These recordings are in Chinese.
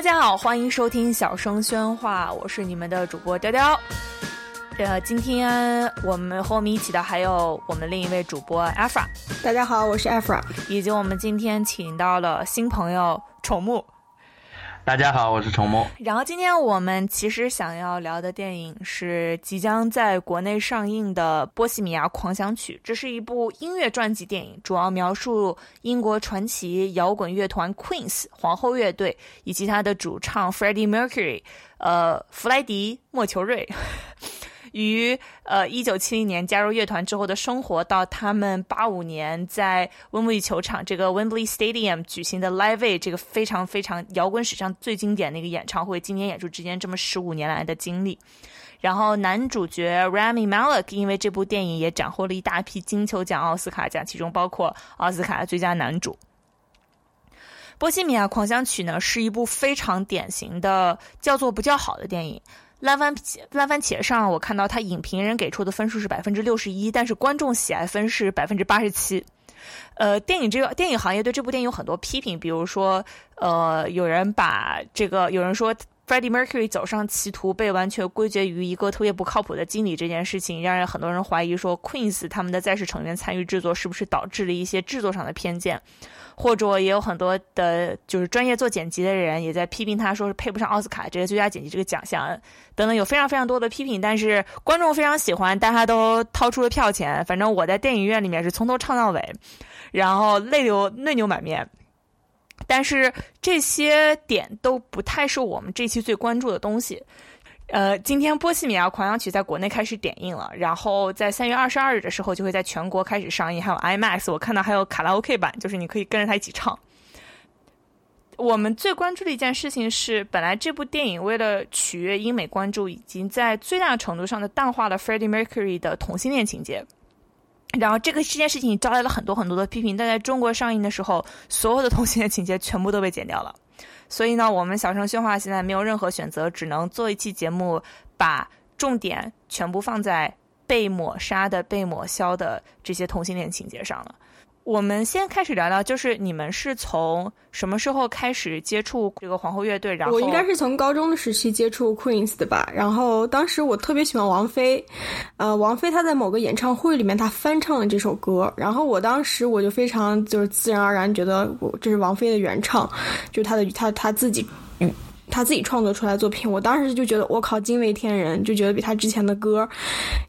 大家好，欢迎收听小声喧哗，我是你们的主播雕雕。呃，今天我们和我们一起的还有我们另一位主播 Afra。大家好，我是 Afra，以及我们今天请到了新朋友宠木。大家好，我是崇墨。然后今天我们其实想要聊的电影是即将在国内上映的《波西米亚狂想曲》，这是一部音乐传记电影，主要描述英国传奇摇滚乐团 Queen 皇后乐队以及他的主唱 Freddie Mercury，呃，弗莱迪莫求瑞。于呃一九七零年加入乐团之后的生活，到他们八五年在温布利球场这个 Wembley Stadium 举行的 Live 这个非常非常摇滚史上最经典的一个演唱会，经典演出之间这么十五年来的经历。然后男主角 Rami Malek 因为这部电影也斩获了一大批金球奖、奥斯卡奖，其中包括奥斯卡最佳男主。《波西米亚狂想曲》呢是一部非常典型的叫做不叫好的电影。烂番茄烂番茄上，我看到他影评人给出的分数是百分之六十一，但是观众喜爱分是百分之八十七。呃，电影这个电影行业对这部电影有很多批评，比如说，呃，有人把这个有人说 Freddie Mercury 走上歧途被完全归结于一个特别不靠谱的经理这件事情，让人很多人怀疑说 Queen 他们的在世成员参与制作是不是导致了一些制作上的偏见。或者也有很多的，就是专业做剪辑的人也在批评他，说是配不上奥斯卡这个最佳剪辑这个奖项等等，有非常非常多的批评。但是观众非常喜欢，大家都掏出了票钱。反正我在电影院里面是从头唱到尾，然后泪流泪流满面。但是这些点都不太是我们这期最关注的东西。呃，今天《波西米亚狂想曲》在国内开始点映了，然后在三月二十二日的时候就会在全国开始上映，还有 IMAX，我看到还有卡拉 OK 版，就是你可以跟着他一起唱。我们最关注的一件事情是，本来这部电影为了取悦英美观众，已经在最大程度上的淡化了 Freddie Mercury 的同性恋情节，然后这个这件事情招来了很多很多的批评，但在中国上映的时候，所有的同性恋情节全部都被剪掉了。所以呢，我们小声喧哗现在没有任何选择，只能做一期节目，把重点全部放在被抹杀的、被抹消的这些同性恋情节上了。我们先开始聊聊，就是你们是从什么时候开始接触这个皇后乐队？然后我应该是从高中的时期接触 Queen 的吧。然后当时我特别喜欢王菲，呃，王菲她在某个演唱会里面她翻唱了这首歌，然后我当时我就非常就是自然而然觉得我这是王菲的原唱，就是她的她她自己嗯。他自己创作出来作品，我当时就觉得我靠惊为天人，就觉得比他之前的歌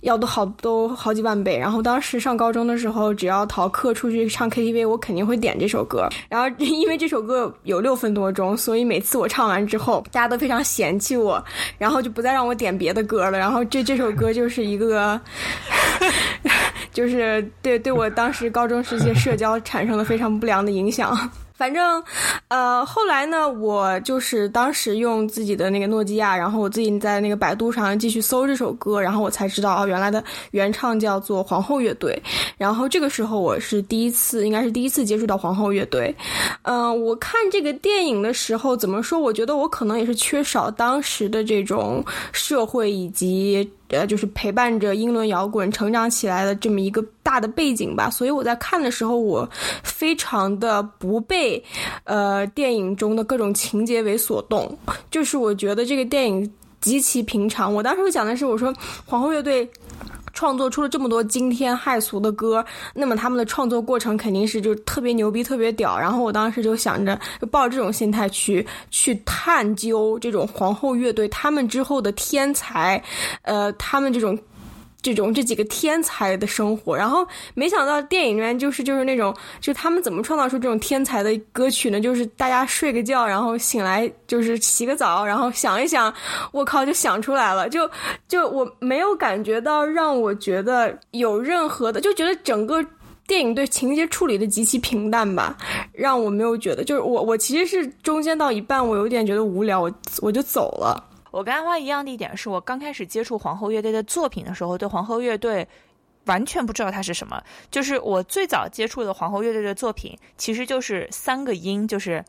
要都好都好几万倍。然后当时上高中的时候，只要逃课出去唱 KTV，我肯定会点这首歌。然后因为这首歌有六分多钟，所以每次我唱完之后，大家都非常嫌弃我，然后就不再让我点别的歌了。然后这这首歌就是一个，就是对对我当时高中时期社交产生了非常不良的影响。反正，呃，后来呢，我就是当时用自己的那个诺基亚，然后我自己在那个百度上继续搜这首歌，然后我才知道哦，原来的原唱叫做皇后乐队。然后这个时候我是第一次，应该是第一次接触到皇后乐队。嗯，我看这个电影的时候，怎么说？我觉得我可能也是缺少当时的这种社会以及。呃，就是陪伴着英伦摇滚成长起来的这么一个大的背景吧，所以我在看的时候，我非常的不被呃电影中的各种情节为所动，就是我觉得这个电影极其平常。我当时讲的是，我说皇后乐队。创作出了这么多惊天骇俗的歌，那么他们的创作过程肯定是就特别牛逼、特别屌。然后我当时就想着，就抱这种心态去去探究这种皇后乐队他们之后的天才，呃，他们这种。这种这几个天才的生活，然后没想到电影里面就是就是那种，就他们怎么创造出这种天才的歌曲呢？就是大家睡个觉，然后醒来就是洗个澡，然后想一想，我靠，就想出来了。就就我没有感觉到让我觉得有任何的，就觉得整个电影对情节处理的极其平淡吧，让我没有觉得，就是我我其实是中间到一半，我有点觉得无聊，我我就走了。我跟阿花一样的一点是，我刚开始接触皇后乐队的作品的时候，对皇后乐队完全不知道它是什么。就是我最早接触的皇后乐队的作品，其实就是三个音，就是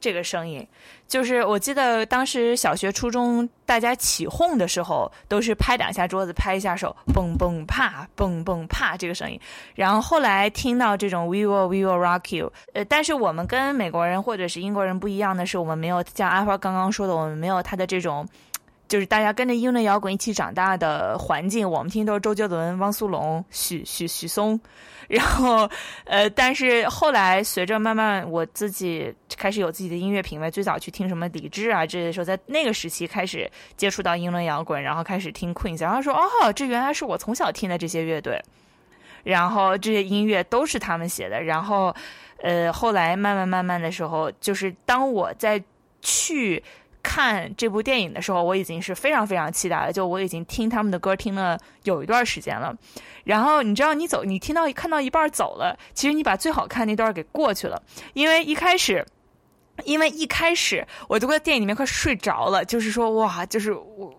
这个声音，就是我记得当时小学、初中大家起哄的时候，都是拍两下桌子，拍一下手，蹦蹦啪，蹦蹦啪这个声音。然后后来听到这种 We will, we will rock you。呃，但是我们跟美国人或者是英国人不一样的是，我们没有像阿花刚刚说的，我们没有他的这种，就是大家跟着英伦摇滚一起长大的环境。我们听都是周杰伦、汪苏泷、许许许嵩。然后，呃，但是后来随着慢慢我自己开始有自己的音乐品味，最早去听什么李志啊这些时候，在那个时期开始接触到英伦摇滚，然后开始听 Queen，然后说哦，这原来是我从小听的这些乐队，然后这些音乐都是他们写的。然后，呃，后来慢慢慢慢的时候，就是当我在去看这部电影的时候，我已经是非常非常期待了，就我已经听他们的歌听了有一段时间了。然后你知道，你走，你听到看到一半走了，其实你把最好看那段给过去了，因为一开始，因为一开始我都在电影里面快睡着了，就是说哇，就是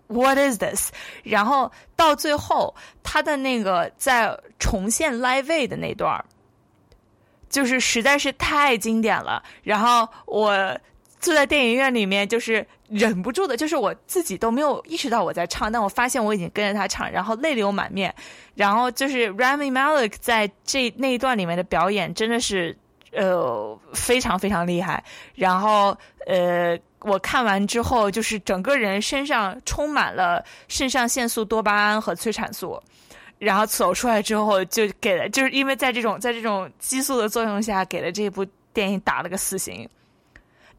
What is this？然后到最后，他的那个在重现 Live 的那段就是实在是太经典了。然后我坐在电影院里面，就是。忍不住的，就是我自己都没有意识到我在唱，但我发现我已经跟着他唱，然后泪流满面。然后就是 Rami Malek 在这那一段里面的表演真的是呃非常非常厉害。然后呃我看完之后，就是整个人身上充满了肾上腺素、多巴胺和催产素。然后走出来之后，就给了，就是因为在这种在这种激素的作用下，给了这部电影打了个死刑。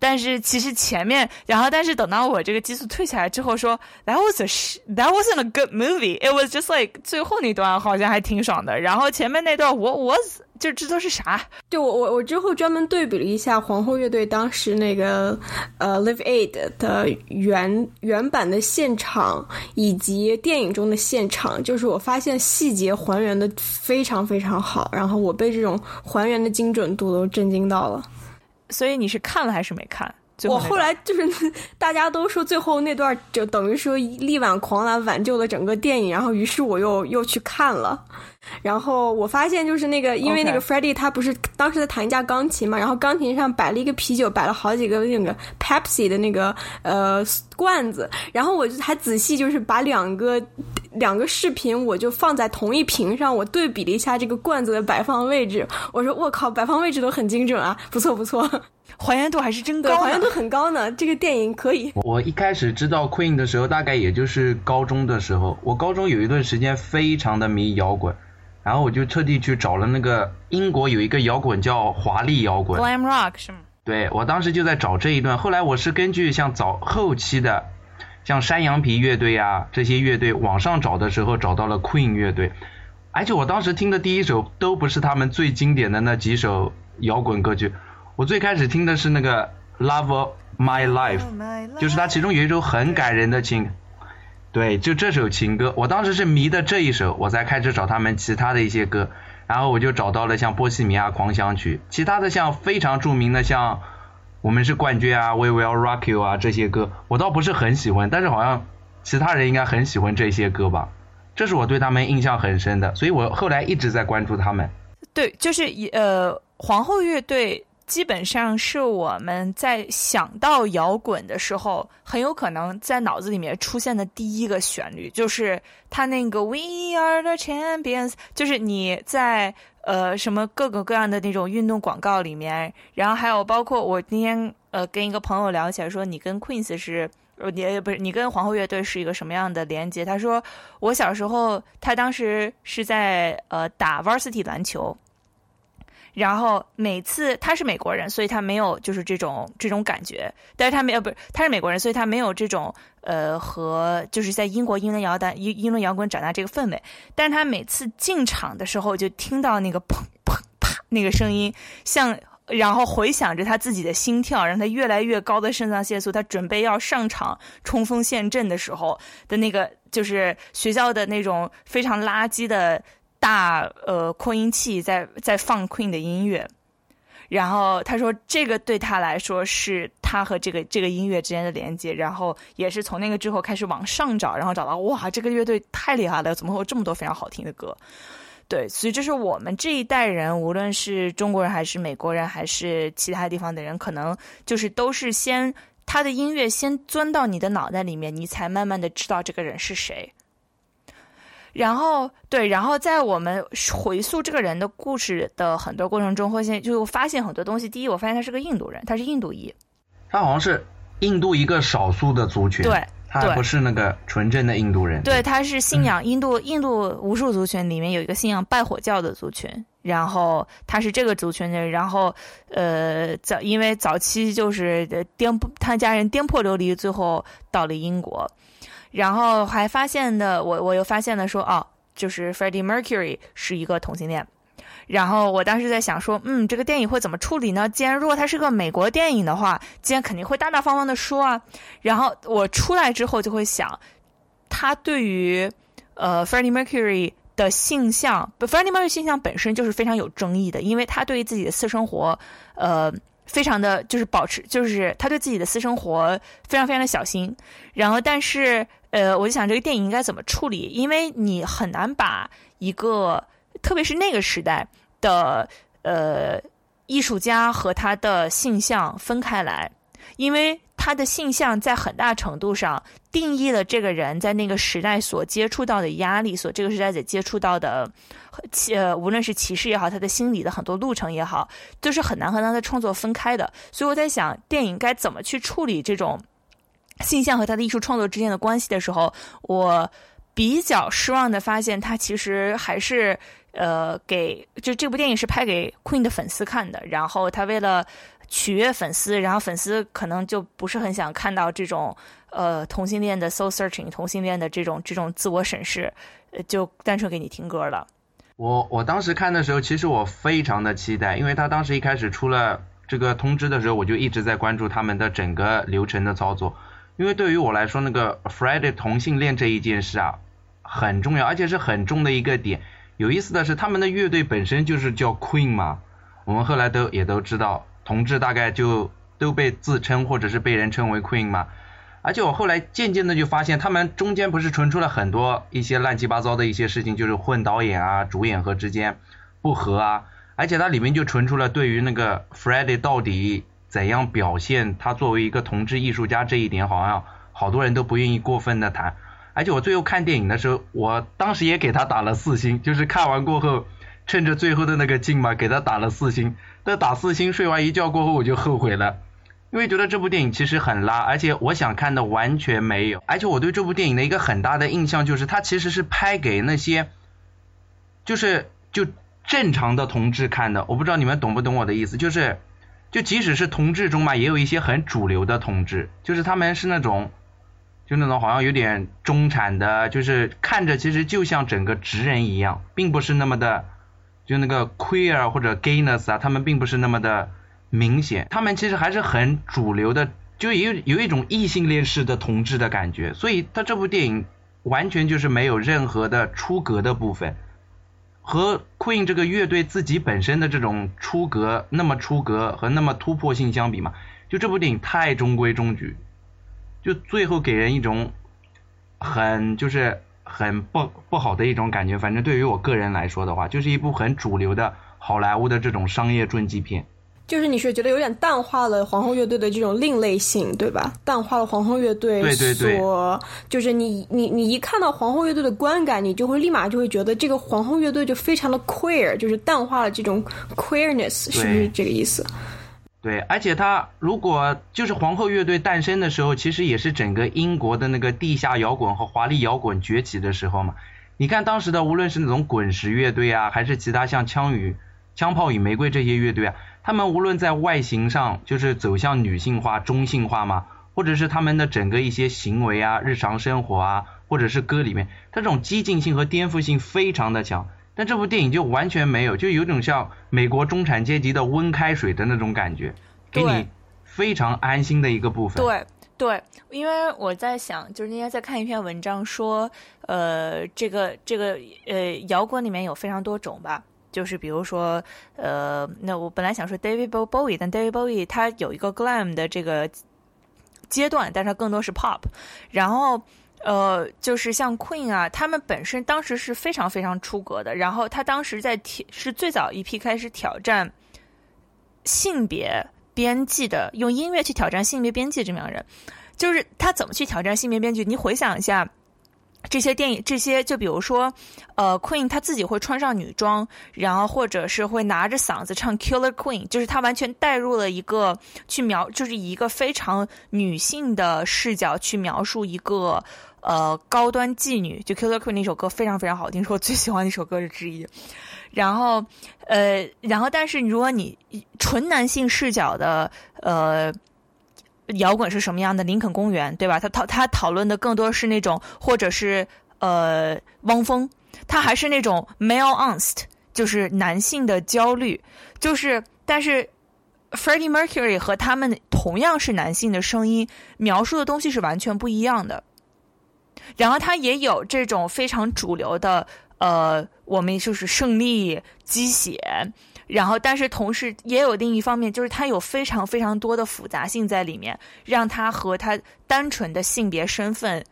但是其实前面，然后但是等到我这个激素退下来之后，说 That was a that wasn't a good movie. It was just like 最后那段好像还挺爽的。然后前面那段我我就这都是啥？对我我我之后专门对比了一下皇后乐队当时那个呃 Live Aid 的原原版的现场以及电影中的现场，就是我发现细节还原的非常非常好，然后我被这种还原的精准度都震惊到了。所以你是看了还是没看？我后来就是大家都说最后那段就等于说力挽狂澜挽救了整个电影，然后于是我又又去看了，然后我发现就是那个因为那个 Freddie 他不是当时在弹一架钢琴嘛，然后钢琴上摆了一个啤酒，摆了好几个那个 Pepsi 的那个呃罐子，然后我就还仔细就是把两个两个视频我就放在同一屏上，我对比了一下这个罐子的摆放位置，我说我靠，摆放位置都很精准啊，不错不错。还原度还是真高，还原度很高呢。这个电影可以。我一开始知道 Queen 的时候，大概也就是高中的时候。我高中有一段时间非常的迷摇滚，然后我就特地去找了那个英国有一个摇滚叫华丽摇滚，Glam Rock 是吗？对，我当时就在找这一段。后来我是根据像早后期的，像山羊皮乐队啊这些乐队，网上找的时候找到了 Queen 乐队，而且我当时听的第一首都不是他们最经典的那几首摇滚歌曲。我最开始听的是那个《Love My Life》，就是它其中有一首很感人的情，对，就这首情歌。我当时是迷的这一首，我才开始找他们其他的一些歌，然后我就找到了像《波西米亚狂想曲》，其他的像非常著名的像《我们是冠军》啊，《We Will Rock You》啊这些歌，我倒不是很喜欢，但是好像其他人应该很喜欢这些歌吧。这是我对他们印象很深的，所以我后来一直在关注他们。对，就是呃，皇后乐队。基本上是我们在想到摇滚的时候，很有可能在脑子里面出现的第一个旋律，就是他那个 "We are the champions"，就是你在呃什么各个各样的那种运动广告里面，然后还有包括我今天呃跟一个朋友聊起来说，你跟 Queen 是呃你不是你跟皇后乐队是一个什么样的连接？他说我小时候他当时是在呃打 varsity 篮球。然后每次他是美国人，所以他没有就是这种这种感觉。但是他没有不是他是美国人，所以他没有这种呃和就是在英国英伦摇滚英英伦摇滚长大这个氛围。但是他每次进场的时候，就听到那个砰砰啪那个声音，像然后回想着他自己的心跳，让他越来越高的肾上腺素，他准备要上场冲锋陷阵的时候的那个就是学校的那种非常垃圾的。大呃扩音器在在放 Queen 的音乐，然后他说这个对他来说是他和这个这个音乐之间的连接，然后也是从那个之后开始往上找，然后找到哇这个乐队太厉害了，怎么会有这么多非常好听的歌？对，所以这是我们这一代人，无论是中国人还是美国人，还是其他地方的人，可能就是都是先他的音乐先钻到你的脑袋里面，你才慢慢的知道这个人是谁。然后对，然后在我们回溯这个人的故事的很多过程中，会现就发现很多东西。第一，我发现他是个印度人，他是印度裔，他好像是印度一个少数的族群，对，他不是那个纯正的印度人，对，他是信仰印度印度无数族群里面有一个信仰拜火教的族群，然后他是这个族群的，然后呃早因为早期就是颠他家人颠簸流离，最后到了英国。然后还发现的，我我又发现了说，哦，就是 Freddie Mercury 是一个同性恋。然后我当时在想说，嗯，这个电影会怎么处理呢？既然如果它是个美国电影的话，既然肯定会大大方方的说啊。然后我出来之后就会想，他对于呃 Freddie Mercury 的性向，Freddie Mercury 性向本身就是非常有争议的，因为他对于自己的私生活，呃。非常的就是保持，就是他对自己的私生活非常非常的小心。然后，但是，呃，我就想这个电影应该怎么处理？因为你很难把一个，特别是那个时代的呃艺术家和他的性向分开来，因为他的性向在很大程度上定义了这个人在那个时代所接触到的压力，所这个时代所接触到的。呃，无论是歧视也好，他的心理的很多路程也好，都是很难和他的创作分开的。所以我在想，电影该怎么去处理这种性向和他的艺术创作之间的关系的时候，我比较失望的发现，他其实还是呃给就这部电影是拍给 Queen 的粉丝看的。然后他为了取悦粉丝，然后粉丝可能就不是很想看到这种呃同性恋的 soul searching，同性恋的这种这种自我审视，就单纯给你听歌了。我我当时看的时候，其实我非常的期待，因为他当时一开始出了这个通知的时候，我就一直在关注他们的整个流程的操作。因为对于我来说，那个 Friday 同性恋这一件事啊，很重要，而且是很重的一个点。有意思的是，他们的乐队本身就是叫 Queen 嘛，我们后来都也都知道，同志大概就都被自称或者是被人称为 Queen 嘛。而且我后来渐渐的就发现，他们中间不是传出了很多一些乱七八糟的一些事情，就是混导演啊、主演和之间不和啊。而且它里面就传出了对于那个 Friday 到底怎样表现他作为一个同志艺术家这一点，好像好多人都不愿意过分的谈。而且我最后看电影的时候，我当时也给他打了四星，就是看完过后，趁着最后的那个劲嘛，给他打了四星。但打四星睡完一觉过后，我就后悔了。因为觉得这部电影其实很拉，而且我想看的完全没有。而且我对这部电影的一个很大的印象就是，它其实是拍给那些，就是就正常的同志看的。我不知道你们懂不懂我的意思，就是，就即使是同志中嘛，也有一些很主流的同志，就是他们是那种，就那种好像有点中产的，就是看着其实就像整个直人一样，并不是那么的，就那个 queer 或者 gayness 啊，他们并不是那么的。明显，他们其实还是很主流的，就有有一种异性恋式的同志的感觉，所以他这部电影完全就是没有任何的出格的部分，和 Queen 这个乐队自己本身的这种出格那么出格和那么突破性相比嘛，就这部电影太中规中矩，就最后给人一种很就是很不不好的一种感觉，反正对于我个人来说的话，就是一部很主流的好莱坞的这种商业传记片。就是你是觉得有点淡化了皇后乐队的这种另类性，对吧？淡化了皇后乐队所，就是你你你一看到皇后乐队的观感，你就会立马就会觉得这个皇后乐队就非常的 queer，就是淡化了这种 queerness，是不是这个意思？对，而且他如果就是皇后乐队诞生的时候，其实也是整个英国的那个地下摇滚和华丽摇滚崛起的时候嘛。你看当时的无论是那种滚石乐队啊，还是其他像枪与枪炮与玫瑰这些乐队啊。他们无论在外形上就是走向女性化、中性化嘛，或者是他们的整个一些行为啊、日常生活啊，或者是歌里面，它这种激进性和颠覆性非常的强。但这部电影就完全没有，就有种像美国中产阶级的温开水的那种感觉，给你非常安心的一个部分。对对，因为我在想，就是那天在看一篇文章说，呃，这个这个呃，摇滚里面有非常多种吧。就是比如说，呃，那我本来想说 David Bowie，但 David Bowie 他有一个 glam 的这个阶段，但是他更多是 pop。然后，呃，就是像 Queen 啊，他们本身当时是非常非常出格的。然后他当时在，是最早一批开始挑战性别边际的，用音乐去挑战性别边际这么样人。就是他怎么去挑战性别边际？你回想一下。这些电影，这些就比如说，呃，Queen 他自己会穿上女装，然后或者是会拿着嗓子唱 Killer Queen，就是他完全带入了一个去描，就是以一个非常女性的视角去描述一个呃高端妓女。就 Killer Queen 那首歌非常非常好听，是我最喜欢的一首歌之一。然后，呃，然后但是如果你纯男性视角的，呃。摇滚是什么样的？林肯公园，对吧？他讨他讨论的更多是那种，或者是呃，汪峰，他还是那种 male angst，就是男性的焦虑，就是但是 Freddie Mercury 和他们同样是男性的声音，描述的东西是完全不一样的。然后他也有这种非常主流的，呃，我们就是胜利、鸡血。然后，但是同时也有另一方面，就是它有非常非常多的复杂性在里面，让它和它单纯的性别身份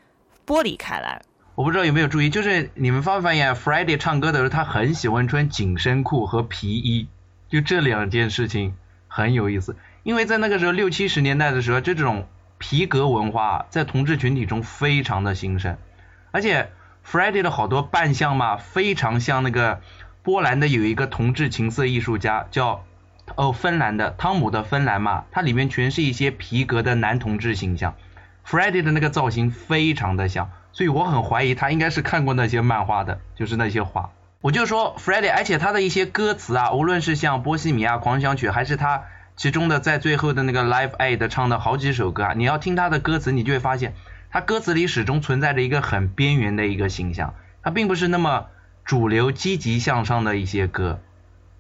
剥离开来。我不知道有没有注意，就是你们发没发现，Friday 唱歌的时候，他很喜欢穿紧身裤和皮衣，就这两件事情很有意思。因为在那个时候六七十年代的时候，这种皮革文化在同志群体中非常的兴盛，而且 Friday 的好多扮相嘛，非常像那个。波兰的有一个同志情色艺术家叫哦，芬兰的汤姆的芬兰嘛，它里面全是一些皮革的男同志形象，Freddie 的那个造型非常的像，所以我很怀疑他应该是看过那些漫画的，就是那些画。我就说 Freddie，而且他的一些歌词啊，无论是像《波西米亚狂想曲》，还是他其中的在最后的那个 Live Aid 唱的好几首歌啊，你要听他的歌词，你就会发现他歌词里始终存在着一个很边缘的一个形象，他并不是那么。主流积极向上的一些歌，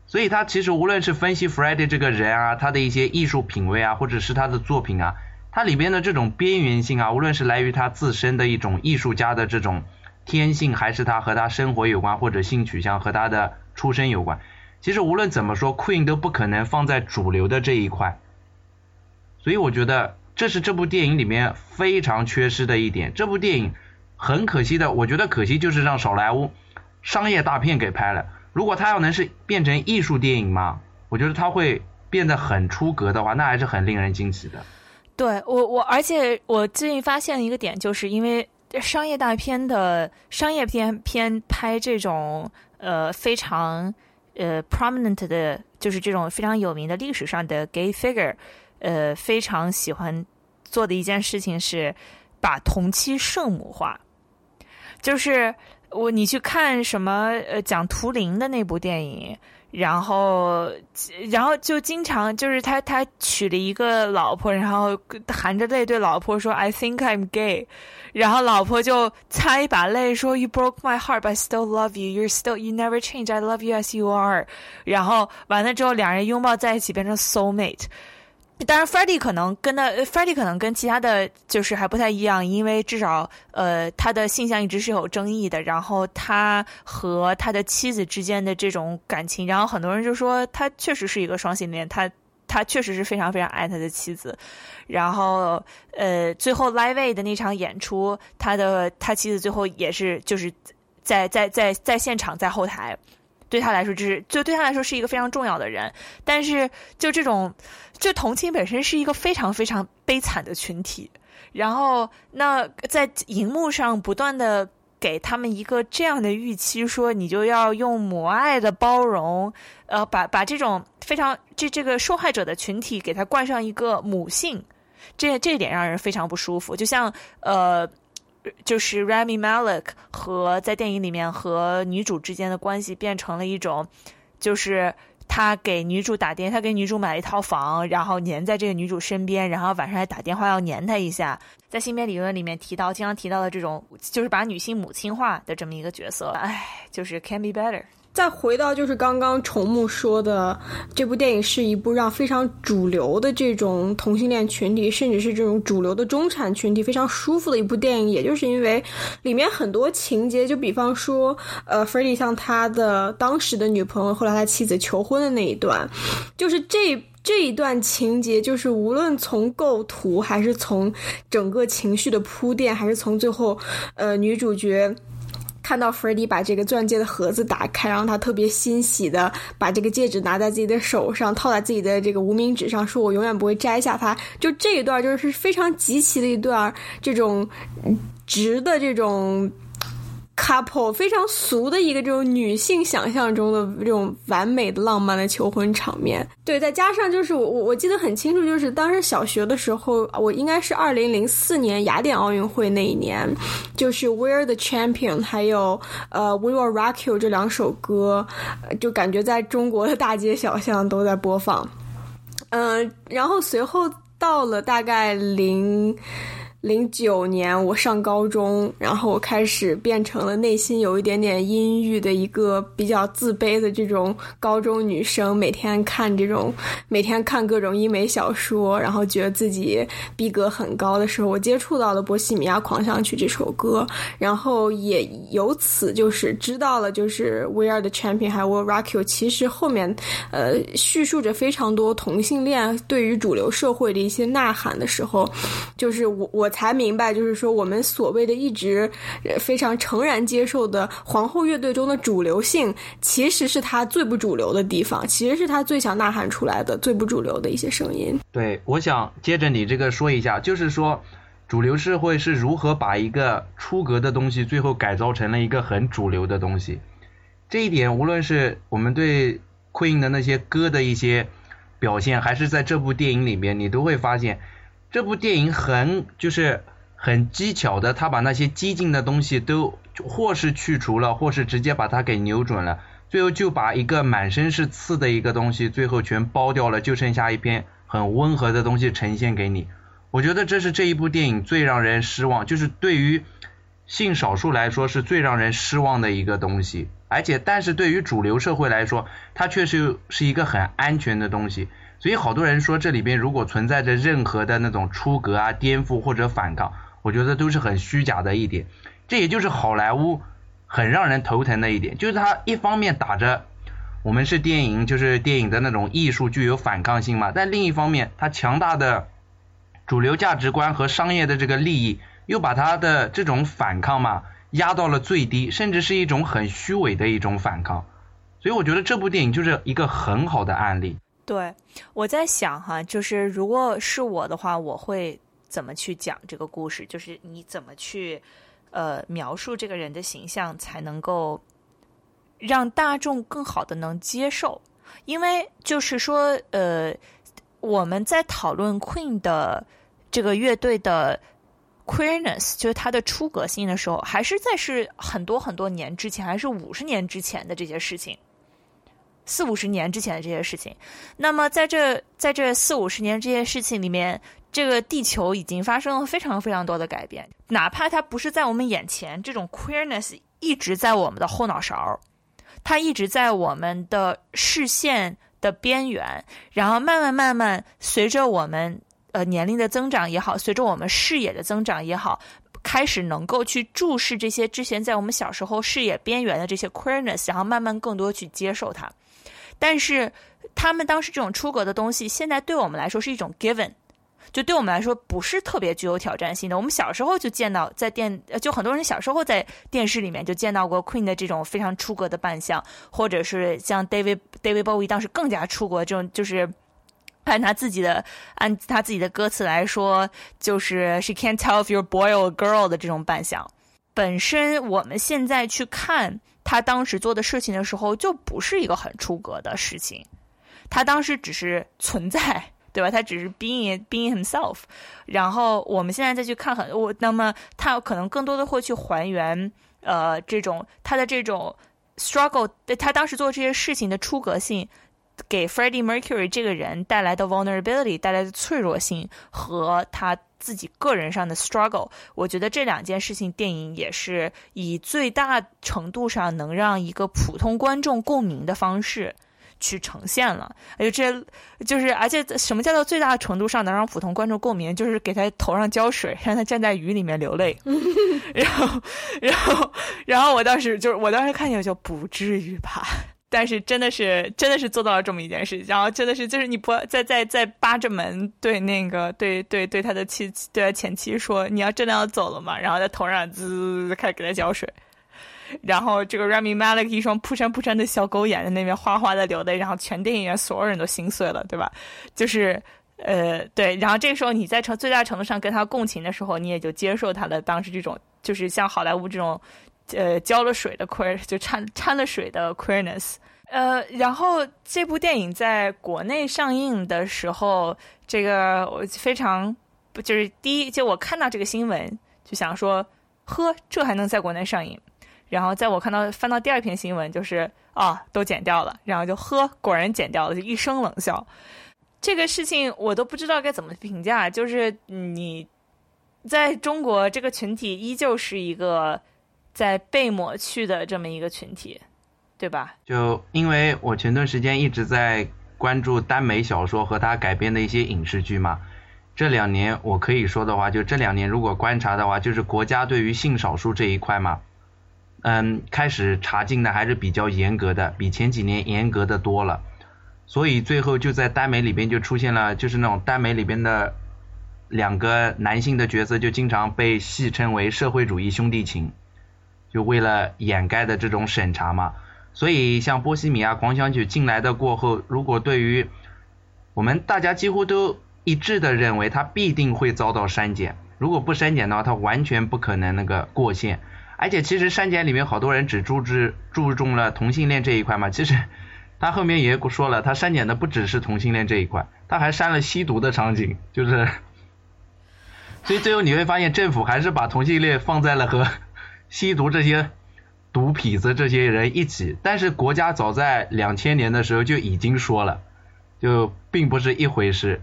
所以他其实无论是分析 Freddie 这个人啊，他的一些艺术品味啊，或者是他的作品啊，他里边的这种边缘性啊，无论是来于他自身的一种艺术家的这种天性，还是他和他生活有关，或者性取向和他的出身有关，其实无论怎么说，Queen 都不可能放在主流的这一块。所以我觉得这是这部电影里面非常缺失的一点。这部电影很可惜的，我觉得可惜就是让少莱坞。商业大片给拍了，如果他要能是变成艺术电影嘛，我觉得他会变得很出格的话，那还是很令人惊喜的。对我我，而且我最近发现一个点，就是因为商业大片的商业片片拍这种呃非常呃 prominent 的，就是这种非常有名的历史上的 gay figure，呃非常喜欢做的一件事情是把同期圣母化，就是。我你去看什么呃讲图灵的那部电影，然后然后就经常就是他他娶了一个老婆，然后含着泪对老婆说 I think I'm gay，然后老婆就擦一把泪说 You broke my heart, but I still love you. You're still you never change. I love you as you are。然后完了之后，两人拥抱在一起，变成 soul mate。当然，Freddie 可能跟他，Freddie 可能跟其他的就是还不太一样，因为至少呃，他的性向一直是有争议的。然后他和他的妻子之间的这种感情，然后很多人就说他确实是一个双性恋，他他确实是非常非常爱他的妻子。然后呃，最后 Live 的那场演出，他的他妻子最后也是就是在在在在现场在后台。对他来说，这是就对他来说是一个非常重要的人。但是，就这种，就同情本身是一个非常非常悲惨的群体。然后，那在荧幕上不断的给他们一个这样的预期，说你就要用母爱的包容，呃，把把这种非常这这个受害者的群体给他冠上一个母性，这这一点让人非常不舒服。就像呃。就是 Rami Malek 和在电影里面和女主之间的关系变成了一种，就是他给女主打电，他给女主买了一套房，然后黏在这个女主身边，然后晚上还打电话要黏她一下。在性别理论里面提到，经常提到的这种，就是把女性母亲化的这么一个角色。哎，就是 Can be better。再回到就是刚刚重木说的，这部电影是一部让非常主流的这种同性恋群体，甚至是这种主流的中产群体非常舒服的一部电影。也就是因为里面很多情节，就比方说，呃 f r e d d y 向他的当时的女朋友，后来他妻子求婚的那一段，就是这这一段情节，就是无论从构图，还是从整个情绪的铺垫，还是从最后，呃，女主角。看到弗雷迪把这个钻戒的盒子打开，然后他特别欣喜的把这个戒指拿在自己的手上，套在自己的这个无名指上，说我永远不会摘下它。就这一段就是非常极其的一段这种直的这种。Couple 非常俗的一个这种女性想象中的这种完美的浪漫的求婚场面，对，再加上就是我我我记得很清楚，就是当时小学的时候，我应该是二零零四年雅典奥运会那一年，就是 We're the Champion，还有呃 We Will Rock You 这两首歌，就感觉在中国的大街小巷都在播放，嗯，然后随后到了大概零。零九年，我上高中，然后我开始变成了内心有一点点阴郁的一个比较自卑的这种高中女生，每天看这种，每天看各种英美小说，然后觉得自己逼格很高的时候，我接触到了《波西米亚狂想曲》这首歌，然后也由此就是知道了，就是 We Are the Champion 还有 we Rock You，其实后面，呃，叙述着非常多同性恋对于主流社会的一些呐喊的时候，就是我我。才明白，就是说，我们所谓的一直非常诚然接受的皇后乐队中的主流性，其实是他最不主流的地方，其实是他最想呐喊出来的最不主流的一些声音。对，我想接着你这个说一下，就是说，主流社会是如何把一个出格的东西，最后改造成了一个很主流的东西。这一点，无论是我们对 Queen 的那些歌的一些表现，还是在这部电影里面，你都会发现。这部电影很就是很技巧的，他把那些激进的东西都或是去除了，或是直接把它给扭转了，最后就把一个满身是刺的一个东西，最后全剥掉了，就剩下一片很温和的东西呈现给你。我觉得这是这一部电影最让人失望，就是对于性少数来说是最让人失望的一个东西，而且但是对于主流社会来说，它确实是一个很安全的东西。所以好多人说这里边如果存在着任何的那种出格啊、颠覆或者反抗，我觉得都是很虚假的一点。这也就是好莱坞很让人头疼的一点，就是它一方面打着我们是电影，就是电影的那种艺术具有反抗性嘛，但另一方面，它强大的主流价值观和商业的这个利益，又把它的这种反抗嘛压到了最低，甚至是一种很虚伪的一种反抗。所以我觉得这部电影就是一个很好的案例。对，我在想哈，就是如果是我的话，我会怎么去讲这个故事？就是你怎么去呃描述这个人的形象，才能够让大众更好的能接受？因为就是说，呃，我们在讨论 Queen 的这个乐队的 queerness，就是它的出格性的时候，还是在是很多很多年之前，还是五十年之前的这些事情。四五十年之前的这些事情，那么在这在这四五十年这些事情里面，这个地球已经发生了非常非常多的改变。哪怕它不是在我们眼前，这种 queerness 一直在我们的后脑勺，它一直在我们的视线的边缘。然后慢慢慢慢，随着我们呃年龄的增长也好，随着我们视野的增长也好，开始能够去注视这些之前在我们小时候视野边缘的这些 queerness，然后慢慢更多去接受它。但是，他们当时这种出格的东西，现在对我们来说是一种 given，就对我们来说不是特别具有挑战性的。我们小时候就见到在电，就很多人小时候在电视里面就见到过 Queen 的这种非常出格的扮相，或者是像 David David Bowie 当时更加出格，这种就是按他自己的按他自己的歌词来说，就是 She can't tell if you're boy or girl 的这种扮相。本身我们现在去看。他当时做的事情的时候，就不是一个很出格的事情。他当时只是存在，对吧？他只是 being being himself。然后我们现在再去看很我，那么他可能更多的会去还原，呃，这种他的这种 struggle，他当时做这些事情的出格性。给 Freddie Mercury 这个人带来的 vulnerability 带来的脆弱性和他自己个人上的 struggle，我觉得这两件事情电影也是以最大程度上能让一个普通观众共鸣的方式去呈现了。而且这就是而且什么叫做最大程度上能让普通观众共鸣？就是给他头上浇水，让他站在雨里面流泪。然后，然后，然后我当时就是我当时看见就不至于吧。但是真的是真的是做到了这么一件事情，然后真的是就是你不在在在扒着门对那个对对对他的妻对他前妻说你要真的要走了嘛？然后在头上滋开始给他浇水，然后这个 Rami Malek 一双扑扇扑扇的小狗眼在那边哗哗的流泪，然后全电影院所有人都心碎了，对吧？就是呃对，然后这个时候你在成最大程度上跟他共情的时候，你也就接受他的当时这种就是像好莱坞这种。呃，浇了水的 queer 就掺掺了水的 queerness，呃，然后这部电影在国内上映的时候，这个我非常不就是第一，就我看到这个新闻就想说，呵，这还能在国内上映？然后在我看到翻到第二篇新闻，就是啊，都剪掉了，然后就呵，果然剪掉了，就一声冷笑。这个事情我都不知道该怎么评价，就是你在中国这个群体依旧是一个。在被抹去的这么一个群体，对吧？就因为我前段时间一直在关注耽美小说和它改编的一些影视剧嘛，这两年我可以说的话，就这两年如果观察的话，就是国家对于性少数这一块嘛，嗯，开始查禁的还是比较严格的，比前几年严格的多了。所以最后就在耽美里边就出现了，就是那种耽美里边的两个男性的角色，就经常被戏称为社会主义兄弟情。就为了掩盖的这种审查嘛，所以像《波西米亚狂想曲》进来的过后，如果对于我们大家几乎都一致的认为它必定会遭到删减，如果不删减的话，它完全不可能那个过线。而且其实删减里面好多人只注注注重了同性恋这一块嘛，其实他后面也说了，他删减的不只是同性恋这一块，他还删了吸毒的场景，就是，所以最后你会发现政府还是把同性恋放在了和。吸毒这些毒痞子这些人一起，但是国家早在两千年的时候就已经说了，就并不是一回事。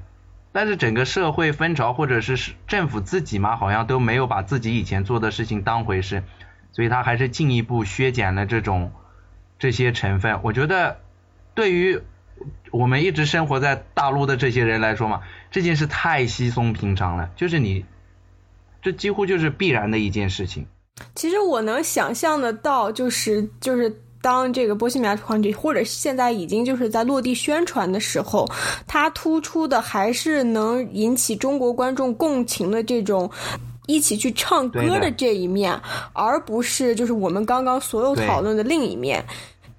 但是整个社会风潮或者是政府自己嘛，好像都没有把自己以前做的事情当回事，所以他还是进一步削减了这种这些成分。我觉得对于我们一直生活在大陆的这些人来说嘛，这件事太稀松平常了，就是你这几乎就是必然的一件事情。其实我能想象得到，就是就是当这个波西米亚狂曲，或者现在已经就是在落地宣传的时候，它突出的还是能引起中国观众共情的这种一起去唱歌的这一面，而不是就是我们刚刚所有讨论的另一面。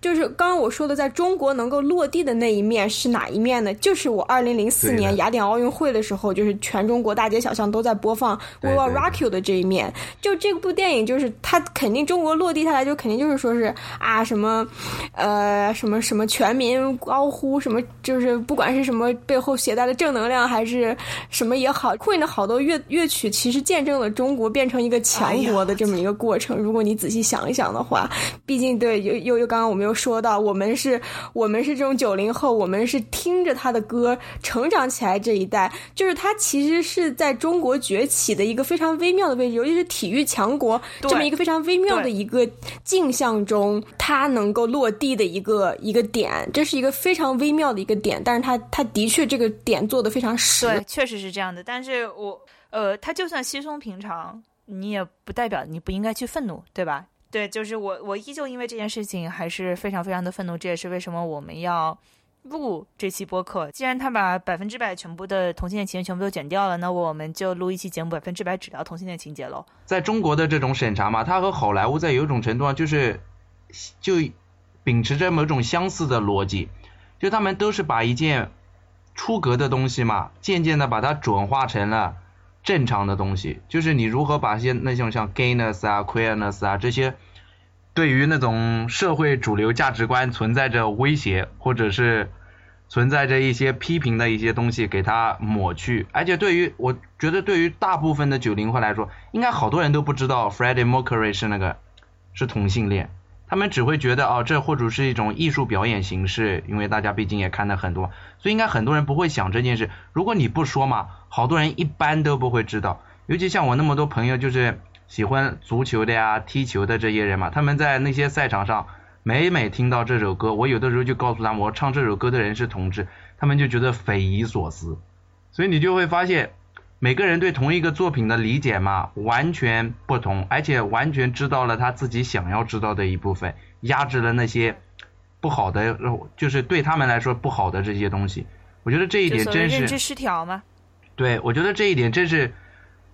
就是刚刚我说的，在中国能够落地的那一面是哪一面呢？就是我二零零四年雅典奥运会的时候，就是全中国大街小巷都在播放《We Will Rock You》的这一面。就这部电影，就是它肯定中国落地下来，就肯定就是说是啊什么，呃什么什么全民高呼什么，就是不管是什么背后携带的正能量还是什么也好，Queen 的好多乐乐曲其实见证了中国变成一个强国的这么一个过程。如果你仔细想一想的话，毕竟对又又又刚刚我们又。说到我们是，我们是这种九零后，我们是听着他的歌成长起来这一代，就是他其实是在中国崛起的一个非常微妙的位置，尤其是体育强国这么一个非常微妙的一个镜像中，他能够落地的一个一个点，这是一个非常微妙的一个点，但是他他的确这个点做的非常实，对，确实是这样的。但是我呃，他就算稀松平常，你也不代表你不应该去愤怒，对吧？对，就是我，我依旧因为这件事情还是非常非常的愤怒。这也是为什么我们要录这期播客。既然他把百分之百全部的同性恋情节全部都剪掉了，那我们就录一期节目，百分之百只聊同性恋情节喽。在中国的这种审查嘛，它和好莱坞在有一种程度上就是就秉持着某种相似的逻辑，就他们都是把一件出格的东西嘛，渐渐的把它转化成了。正常的东西，就是你如何把些那种像 gayness 啊、queerness 啊这些，对于那种社会主流价值观存在着威胁，或者是存在着一些批评的一些东西，给它抹去。而且对于我觉得，对于大部分的九零后来说，应该好多人都不知道 Freddie Mercury 是那个是同性恋。他们只会觉得哦，这或者是一种艺术表演形式，因为大家毕竟也看的很多，所以应该很多人不会想这件事。如果你不说嘛，好多人一般都不会知道。尤其像我那么多朋友，就是喜欢足球的呀、踢球的这些人嘛，他们在那些赛场上，每每听到这首歌，我有的时候就告诉他们，我唱这首歌的人是同志，他们就觉得匪夷所思。所以你就会发现。每个人对同一个作品的理解嘛，完全不同，而且完全知道了他自己想要知道的一部分，压制了那些不好的，就是对他们来说不好的这些东西。我觉得这一点真是认知失调吗？对，我觉得这一点真是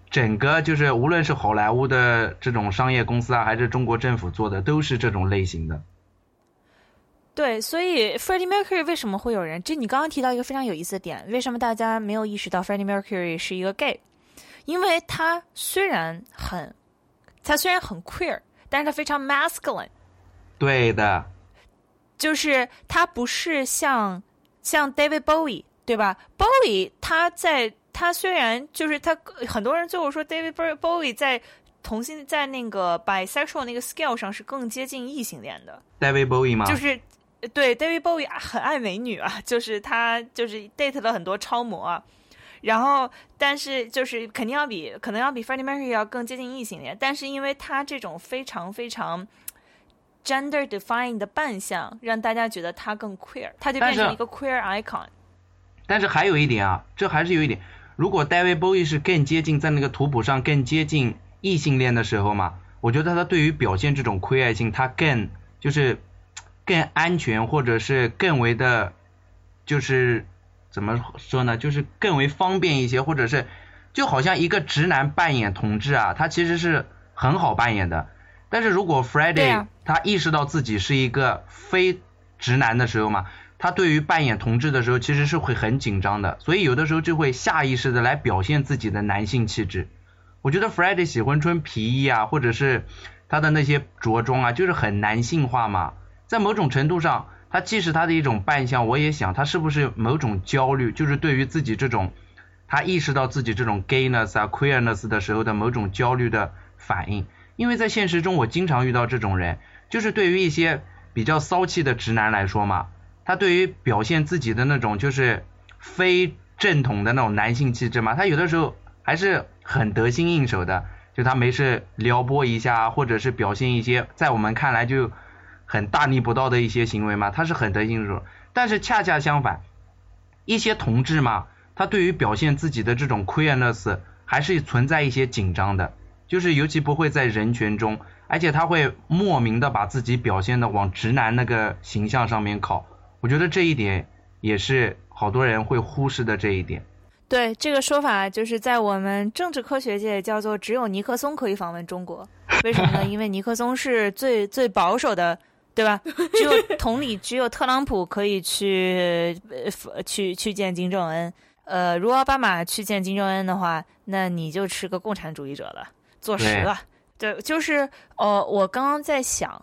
整个就是无论是好莱坞的这种商业公司啊，还是中国政府做的，都是这种类型的。对，所以 Freddie Mercury 为什么会有人？这你刚刚提到一个非常有意思的点，为什么大家没有意识到 Freddie Mercury 是一个 gay？因为他虽然很，他虽然很 queer，但是他非常 masculine。对的，就是他不是像像 David Bowie，对吧？Bowie 他在他虽然就是他很多人最后说 David Bowie 在同性在那个 bisexual 那个 scale 上是更接近异性恋的。David Bowie 吗？就是。对，David Bowie 很爱美女啊，就是他就是 date 了很多超模，然后但是就是肯定要比可能要比 Freddie Mercury 要更接近异性恋，但是因为他这种非常非常 gender defined 的扮相，让大家觉得他更 queer，他就变成一个 queer icon。但是还有一点啊，这还是有一点，如果 David Bowie 是更接近在那个图谱上更接近异性恋的时候嘛，我觉得他对于表现这种 queer 性，他更就是。更安全，或者是更为的，就是怎么说呢？就是更为方便一些，或者是就好像一个直男扮演同志啊，他其实是很好扮演的。但是如果 Friday 他意识到自己是一个非直男的时候嘛，他对于扮演同志的时候其实是会很紧张的，所以有的时候就会下意识的来表现自己的男性气质。我觉得 Friday 喜欢穿皮衣啊，或者是他的那些着装啊，就是很男性化嘛。在某种程度上，他既是他的一种扮相，我也想他是不是某种焦虑，就是对于自己这种，他意识到自己这种 gayness 啊 queerness 的时候的某种焦虑的反应。因为在现实中，我经常遇到这种人，就是对于一些比较骚气的直男来说嘛，他对于表现自己的那种就是非正统的那种男性气质嘛，他有的时候还是很得心应手的，就他没事撩拨一下，或者是表现一些在我们看来就。很大逆不道的一些行为嘛，他是很得心应手。但是恰恰相反，一些同志嘛，他对于表现自己的这种 queerness 还是存在一些紧张的，就是尤其不会在人群中，而且他会莫名的把自己表现的往直男那个形象上面靠。我觉得这一点也是好多人会忽视的这一点。对这个说法，就是在我们政治科学界叫做只有尼克松可以访问中国，为什么呢？因为尼克松是最最保守的。对吧？只有同理，只有特朗普可以去呃去去见金正恩。呃，如果奥巴马去见金正恩的话，那你就是个共产主义者了，坐实了。对，就是呃，我刚刚在想，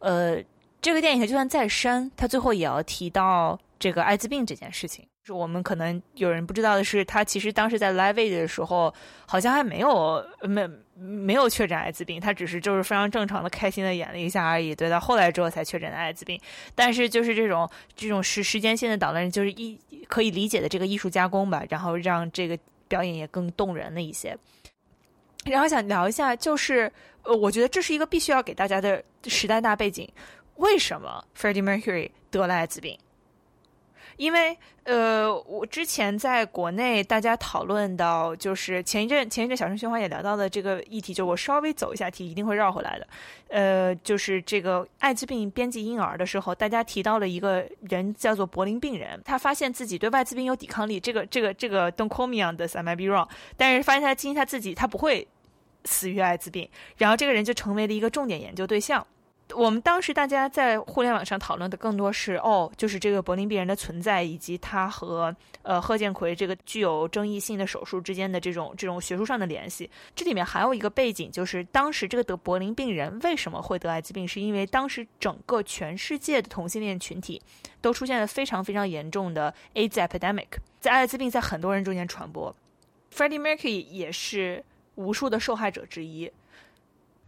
呃，这个电影就算再删，他最后也要提到这个艾滋病这件事情。是我们可能有人不知道的是，他其实当时在 Live 的时候，好像还没有没没有确诊艾滋病，他只是就是非常正常的开心的演了一下而已。对，到后来之后才确诊的艾滋病。但是就是这种这种时时间线的捣乱，就是一可以理解的这个艺术加工吧，然后让这个表演也更动人了一些。然后想聊一下，就是呃，我觉得这是一个必须要给大家的时代大背景，为什么 Freddie Mercury 得了艾滋病？因为呃，我之前在国内大家讨论到，就是前一阵前一阵小声喧哗也聊到的这个议题，就我稍微走一下题，一定会绕回来的。呃，就是这个艾滋病编辑婴儿的时候，大家提到了一个人叫做柏林病人，他发现自己对外滋病有抵抗力。这个这个这个，Don't call me on this, I might be wrong。但是发现他基因他自己他不会死于艾滋病，然后这个人就成为了一个重点研究对象。我们当时大家在互联网上讨论的更多是哦，就是这个柏林病人的存在，以及他和呃贺建奎这个具有争议性的手术之间的这种这种学术上的联系。这里面还有一个背景，就是当时这个得柏林病人为什么会得艾滋病，是因为当时整个全世界的同性恋群体都出现了非常非常严重的 AIDS epidemic，在艾滋病在很多人中间传播，Freddie Mercury 也是无数的受害者之一。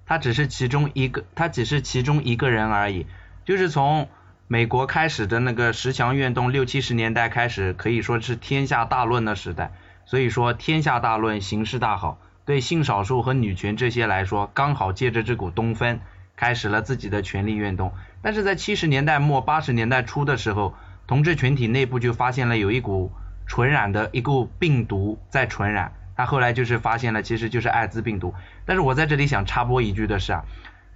他只是其中一个，他只是其中一个人而已。就是从美国开始的那个十强运动，六七十年代开始，可以说是天下大乱的时代。所以说天下大乱，形势大好，对性少数和女权这些来说，刚好借着这股东风，开始了自己的权力运动。但是在七十年代末八十年代初的时候，同志群体内部就发现了有一股传染的一股病毒在传染。他后来就是发现了，其实就是艾滋病毒。但是我在这里想插播一句的是啊，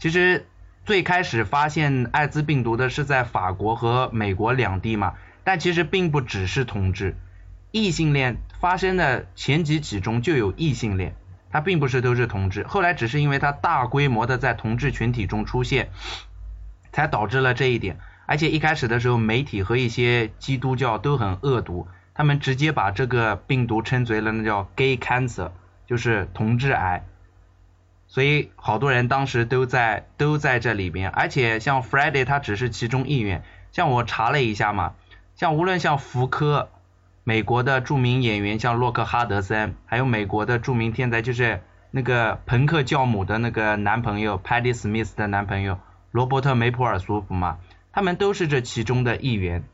其实最开始发现艾滋病毒的是在法国和美国两地嘛，但其实并不只是同志，异性恋发生的前几起中就有异性恋，它并不是都是同志。后来只是因为它大规模的在同志群体中出现，才导致了这一点。而且一开始的时候，媒体和一些基督教都很恶毒，他们直接把这个病毒称为了那叫 gay cancer，就是同志癌。所以好多人当时都在都在这里边，而且像 Friday 他只是其中一员。像我查了一下嘛，像无论像福柯，美国的著名演员像洛克哈德森，还有美国的著名天才就是那个朋克教母的那个男朋友 Patty Smith 的男朋友罗伯特梅普尔苏普嘛，他们都是这其中的一员。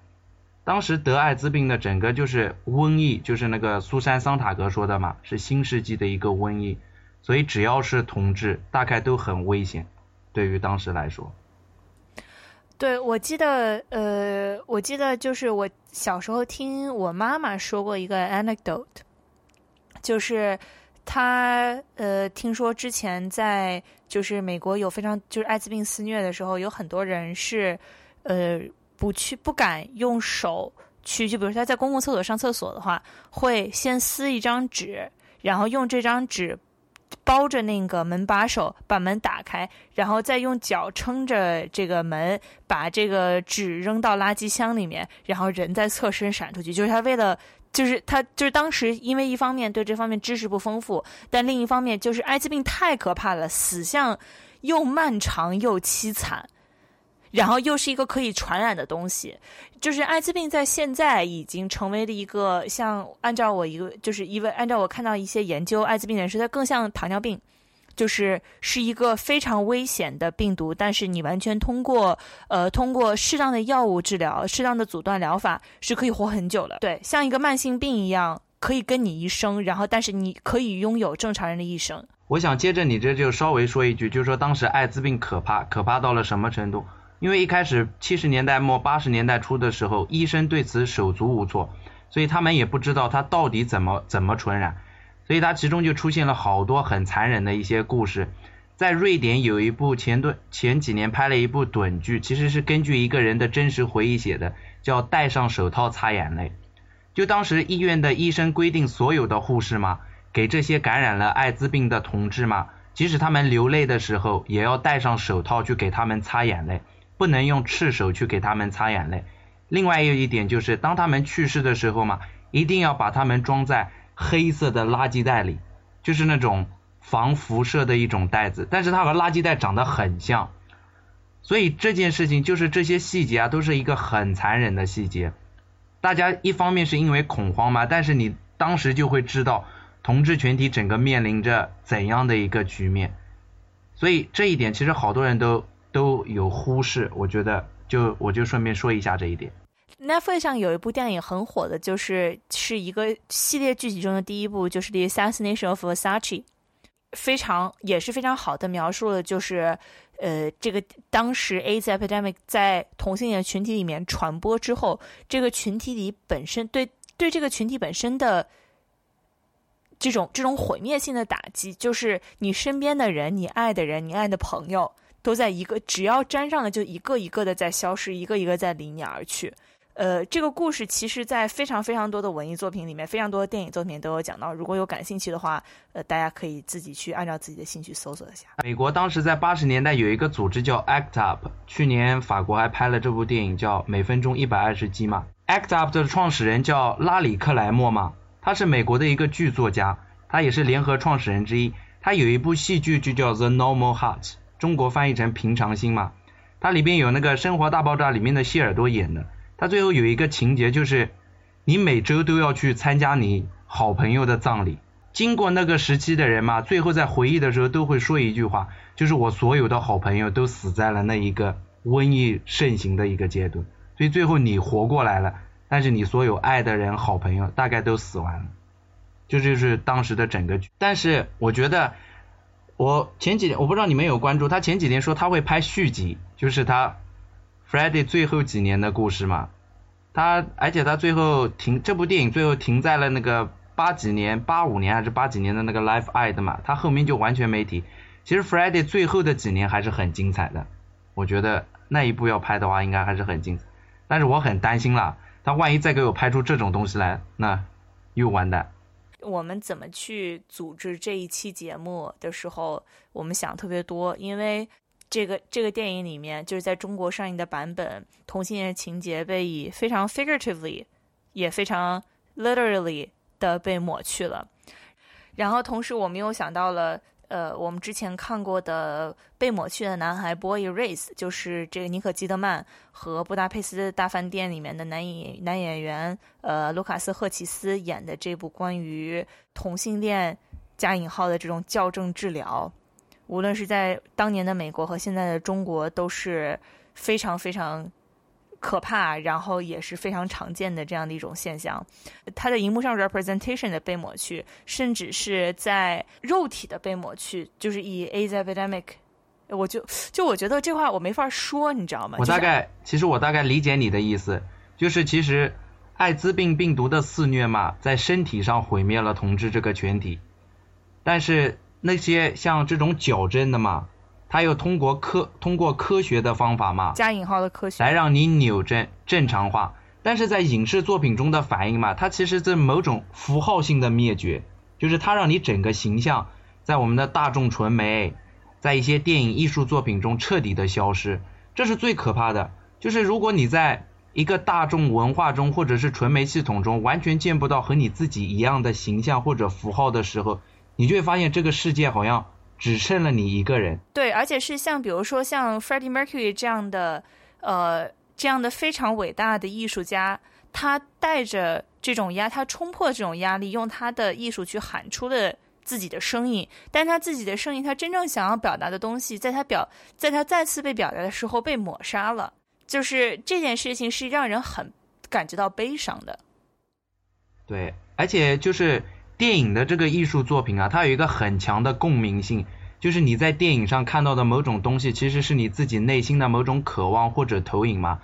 当时得艾滋病的整个就是瘟疫，就是那个苏珊桑塔格说的嘛，是新世纪的一个瘟疫。所以只要是同志，大概都很危险，对于当时来说。对，我记得，呃，我记得就是我小时候听我妈妈说过一个 anecdote，就是她呃听说之前在就是美国有非常就是艾滋病肆虐的时候，有很多人是呃不去不敢用手去，就比如说他在公共厕所上厕所的话，会先撕一张纸，然后用这张纸。包着那个门把手，把门打开，然后再用脚撑着这个门，把这个纸扔到垃圾箱里面，然后人再侧身闪出去。就是他为了，就是他就是当时因为一方面对这方面知识不丰富，但另一方面就是艾滋病太可怕了，死相又漫长又凄惨。然后又是一个可以传染的东西，就是艾滋病在现在已经成为了一个像按照我一个就是因为按照我看到一些研究艾滋病人士，它更像糖尿病，就是是一个非常危险的病毒，但是你完全通过呃通过适当的药物治疗、适当的阻断疗法是可以活很久的。对，像一个慢性病一样，可以跟你一生，然后但是你可以拥有正常人的一生。我想接着你这就稍微说一句，就是说当时艾滋病可怕，可怕到了什么程度？因为一开始七十年代末八十年代初的时候，医生对此手足无措，所以他们也不知道它到底怎么怎么传染，所以它其中就出现了好多很残忍的一些故事。在瑞典有一部前段前几年拍了一部短剧，其实是根据一个人的真实回忆写的，叫《戴上手套擦眼泪》。就当时医院的医生规定，所有的护士嘛，给这些感染了艾滋病的同志嘛，即使他们流泪的时候，也要戴上手套去给他们擦眼泪。不能用赤手去给他们擦眼泪。另外有一点就是，当他们去世的时候嘛，一定要把他们装在黑色的垃圾袋里，就是那种防辐射的一种袋子。但是它和垃圾袋长得很像，所以这件事情就是这些细节啊，都是一个很残忍的细节。大家一方面是因为恐慌嘛，但是你当时就会知道同志群体整个面临着怎样的一个局面。所以这一点其实好多人都。都有忽视，我觉得就我就顺便说一下这一点。Netflix 上有一部电影很火的，就是是一个系列剧集中的第一部，就是《The Assassination of Versace》，非常也是非常好的描述了，就是呃这个当时 AIDS epidemic 在同性恋群体里面传播之后，这个群体里本身对对这个群体本身的这种这种毁灭性的打击，就是你身边的人、你爱的人、你爱的朋友。都在一个，只要沾上了，就一个一个的在消失，一个一个在离你而去。呃，这个故事其实，在非常非常多的文艺作品里面，非常多的电影作品都有讲到。如果有感兴趣的话，呃，大家可以自己去按照自己的兴趣搜索一下。美国当时在八十年代有一个组织叫 ACT UP，去年法国还拍了这部电影叫《每分钟一百二十击》嘛。ACT UP 的创始人叫拉里克莱默嘛，他是美国的一个剧作家，他也是联合创始人之一。他有一部戏剧就叫《The Normal Heart》。中国翻译成平常心嘛，它里边有那个《生活大爆炸》里面的谢耳朵演的，他最后有一个情节就是，你每周都要去参加你好朋友的葬礼。经过那个时期的人嘛，最后在回忆的时候都会说一句话，就是我所有的好朋友都死在了那一个瘟疫盛行的一个阶段，所以最后你活过来了，但是你所有爱的人、好朋友大概都死完了，这就是当时的整个。但是我觉得。我前几天我不知道你们有关注，他前几天说他会拍续集，就是他 Friday 最后几年的故事嘛。他而且他最后停这部电影最后停在了那个八几年八五年还是八几年的那个 Life I 的嘛，他后面就完全没提。其实 Friday 最后的几年还是很精彩的，我觉得那一部要拍的话，应该还是很精彩。但是我很担心啦，他万一再给我拍出这种东西来，那又完蛋。我们怎么去组织这一期节目的时候，我们想特别多，因为这个这个电影里面就是在中国上映的版本，同性恋情节被以非常 figuratively，也非常 literally 的被抹去了。然后同时我们又想到了。呃，我们之前看过的被抹去的男孩《Boy Erase》，就是这个尼可基德曼和《布达佩斯大饭店》里面的男演男演员呃卢卡斯赫奇斯演的这部关于同性恋加引号的这种校正治疗，无论是在当年的美国和现在的中国都是非常非常。可怕，然后也是非常常见的这样的一种现象。它的荧幕上 representation 的被抹去，甚至是在肉体的被抹去，就是以 AIDS epidemic，我就就我觉得这话我没法说，你知道吗？我大概其实我大概理解你的意思，就是其实艾滋病病毒的肆虐嘛，在身体上毁灭了同志这个群体，但是那些像这种矫正的嘛。他又通过科通过科学的方法嘛，加引号的科学，来让你扭正正常化。但是在影视作品中的反应嘛，它其实是某种符号性的灭绝，就是它让你整个形象在我们的大众传媒，在一些电影艺术作品中彻底的消失。这是最可怕的，就是如果你在一个大众文化中或者是传媒系统中完全见不到和你自己一样的形象或者符号的时候，你就会发现这个世界好像。只剩了你一个人。对，而且是像比如说像 Freddie Mercury 这样的，呃，这样的非常伟大的艺术家，他带着这种压，他冲破这种压力，用他的艺术去喊出了自己的声音。但他自己的声音，他真正想要表达的东西，在他表，在他再次被表达的时候被抹杀了。就是这件事情是让人很感觉到悲伤的。对，而且就是。电影的这个艺术作品啊，它有一个很强的共鸣性，就是你在电影上看到的某种东西，其实是你自己内心的某种渴望或者投影嘛。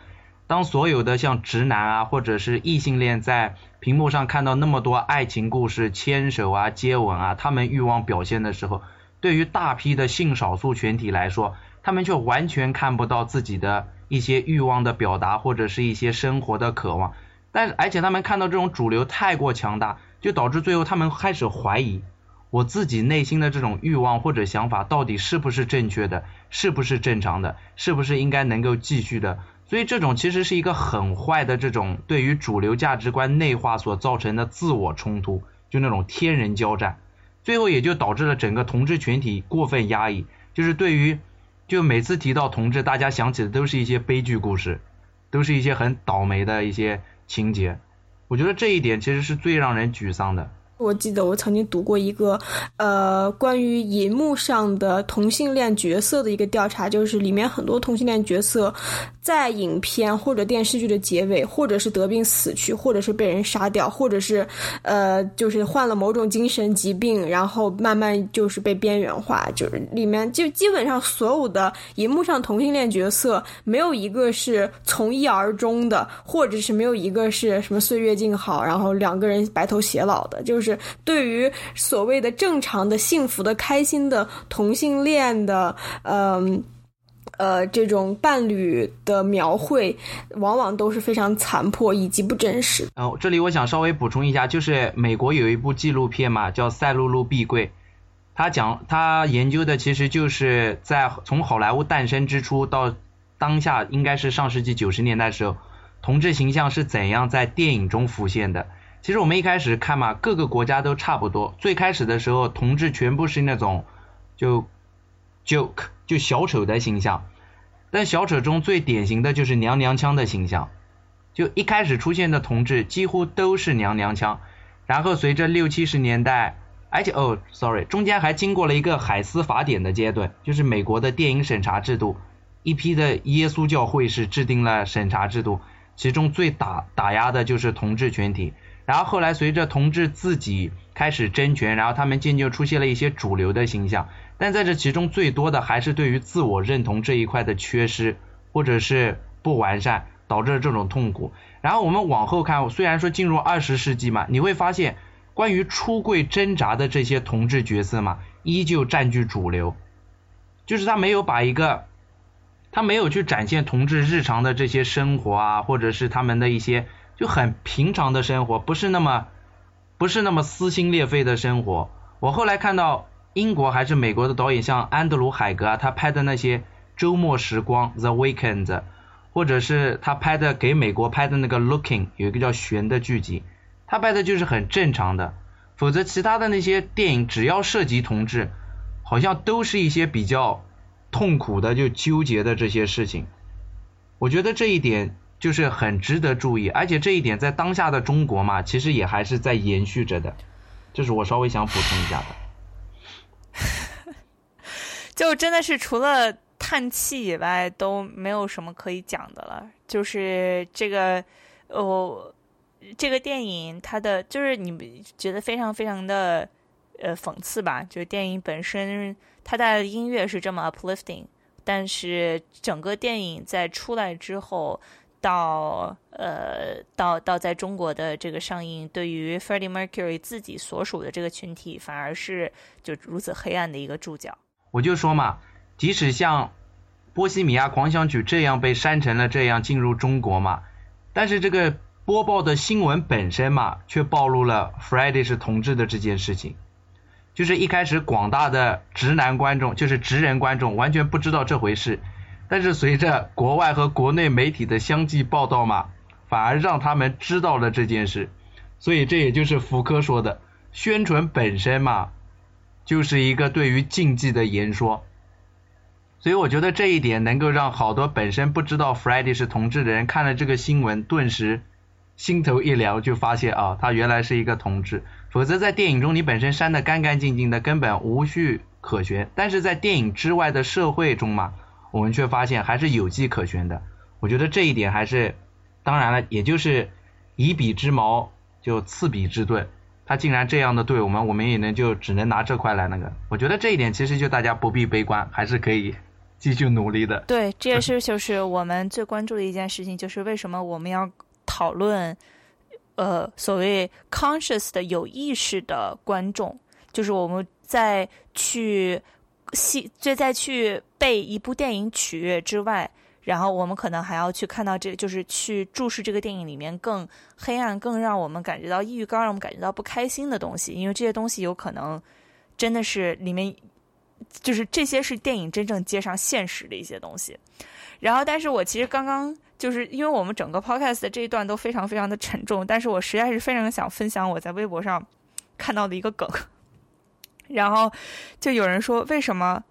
当所有的像直男啊，或者是异性恋在屏幕上看到那么多爱情故事、牵手啊、接吻啊，他们欲望表现的时候，对于大批的性少数群体来说，他们却完全看不到自己的一些欲望的表达或者是一些生活的渴望。但是，而且他们看到这种主流太过强大。就导致最后他们开始怀疑我自己内心的这种欲望或者想法到底是不是正确的，是不是正常的，是不是应该能够继续的。所以这种其实是一个很坏的这种对于主流价值观内化所造成的自我冲突，就那种天人交战，最后也就导致了整个同志群体过分压抑。就是对于就每次提到同志，大家想起的都是一些悲剧故事，都是一些很倒霉的一些情节。我觉得这一点其实是最让人沮丧的。我记得我曾经读过一个，呃，关于银幕上的同性恋角色的一个调查，就是里面很多同性恋角色，在影片或者电视剧的结尾，或者是得病死去，或者是被人杀掉，或者是，呃，就是患了某种精神疾病，然后慢慢就是被边缘化，就是里面就基本上所有的银幕上同性恋角色，没有一个是从一而终的，或者是没有一个是什么岁月静好，然后两个人白头偕老的，就是。对于所谓的正常的、幸福的、开心的同性恋的，嗯，呃这种伴侣的描绘，往往都是非常残破以及不真实。然哦，这里我想稍微补充一下，就是美国有一部纪录片嘛，叫《赛璐璐碧桂》，他讲他研究的其实就是在从好莱坞诞生之初到当下，应该是上世纪九十年代时候，同志形象是怎样在电影中浮现的。其实我们一开始看嘛，各个国家都差不多。最开始的时候，同志全部是那种就 joke 就小丑的形象，但小丑中最典型的就是娘娘腔的形象。就一开始出现的同志几乎都是娘娘腔，然后随着六七十年代，而且哦，sorry，中间还经过了一个海斯法典的阶段，就是美国的电影审查制度，一批的耶稣教会是制定了审查制度，其中最打打压的就是同志群体。然后后来随着同志自己开始争权，然后他们渐渐出现了一些主流的形象，但在这其中最多的还是对于自我认同这一块的缺失或者是不完善，导致了这种痛苦。然后我们往后看，虽然说进入二十世纪嘛，你会发现关于出柜挣扎的这些同志角色嘛，依旧占据主流，就是他没有把一个他没有去展现同志日常的这些生活啊，或者是他们的一些就很平常的生活，不是那么不是那么撕心裂肺的生活。我后来看到英国还是美国的导演，像安德鲁海格啊，他拍的那些周末时光 The Weekend，或者是他拍的给美国拍的那个 Looking，有一个叫悬的剧集，他拍的就是很正常的。否则，其他的那些电影只要涉及同志，好像都是一些比较痛苦的、就纠结的这些事情。我觉得这一点就是很值得注意，而且这一点在当下的中国嘛，其实也还是在延续着的。这是我稍微想补充一下的。就真的是除了叹气以外，都没有什么可以讲的了。就是这个，哦。这个电影它的就是你们觉得非常非常的呃讽刺吧？就是电影本身它带的音乐是这么 uplifting，但是整个电影在出来之后，到呃到到在中国的这个上映，对于 Freddie Mercury 自己所属的这个群体，反而是就如此黑暗的一个注脚。我就说嘛，即使像《波西米亚狂想曲》这样被删成了，这样进入中国嘛，但是这个。播报的新闻本身嘛，却暴露了 Friday 是同志的这件事情。就是一开始广大的直男观众，就是直人观众，完全不知道这回事。但是随着国外和国内媒体的相继报道嘛，反而让他们知道了这件事。所以这也就是福柯说的，宣传本身嘛，就是一个对于禁忌的言说。所以我觉得这一点能够让好多本身不知道 Freddy 是同志的人看了这个新闻，顿时。心头一凉，就发现啊，他原来是一个同志。否则在电影中你本身删的干干净净的，根本无序可循。但是在电影之外的社会中嘛，我们却发现还是有迹可循的。我觉得这一点还是，当然了，也就是以彼之矛就刺彼之盾。他竟然这样的对我们，我们也能就只能拿这块来那个。我觉得这一点其实就大家不必悲观，还是可以继续努力的。对，这也是就是我们最关注的一件事情，就是为什么我们要。讨论，呃，所谓 conscious 的有意识的观众，就是我们在去戏，就在去被一部电影取悦之外，然后我们可能还要去看到这，就是去注视这个电影里面更黑暗、更让我们感觉到抑郁、更让我们感觉到不开心的东西，因为这些东西有可能真的是里面，就是这些是电影真正接上现实的一些东西。然后，但是我其实刚刚。就是因为我们整个 podcast 的这一段都非常非常的沉重，但是我实在是非常想分享我在微博上看到的一个梗，然后就有人说为什么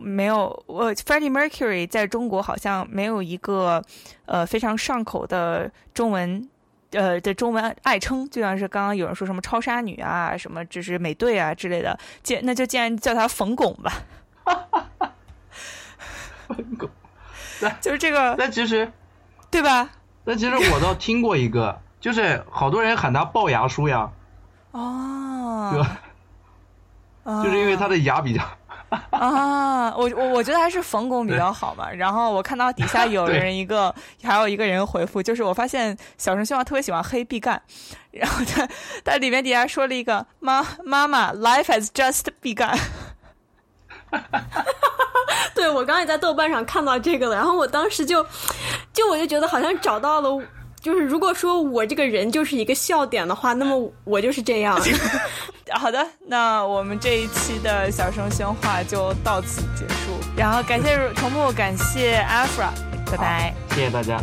没有我 Freddie Mercury 在中国好像没有一个呃非常上口的中文呃的中文爱称，就像是刚刚有人说什么超杀女啊，什么就是美队啊之类的，既那就既然叫他冯巩吧，冯巩，就是这个，那其实。对吧？那其实我倒听过一个，就是好多人喊他龅牙叔呀。哦。对吧？就是因为他的牙比较。啊，我我我觉得还是冯巩比较好嘛。然后我看到底下有人一个，还有一个人回复，就是我发现小声希望特别喜欢黑毕赣，然后他他里面底下说了一个妈妈妈，life has just begun。对，我刚才在豆瓣上看到这个了，然后我当时就，就我就觉得好像找到了，就是如果说我这个人就是一个笑点的话，那么我就是这样。好的，那我们这一期的小声喧话就到此结束，然后感谢重木，感谢 Afra，拜拜，谢谢大家。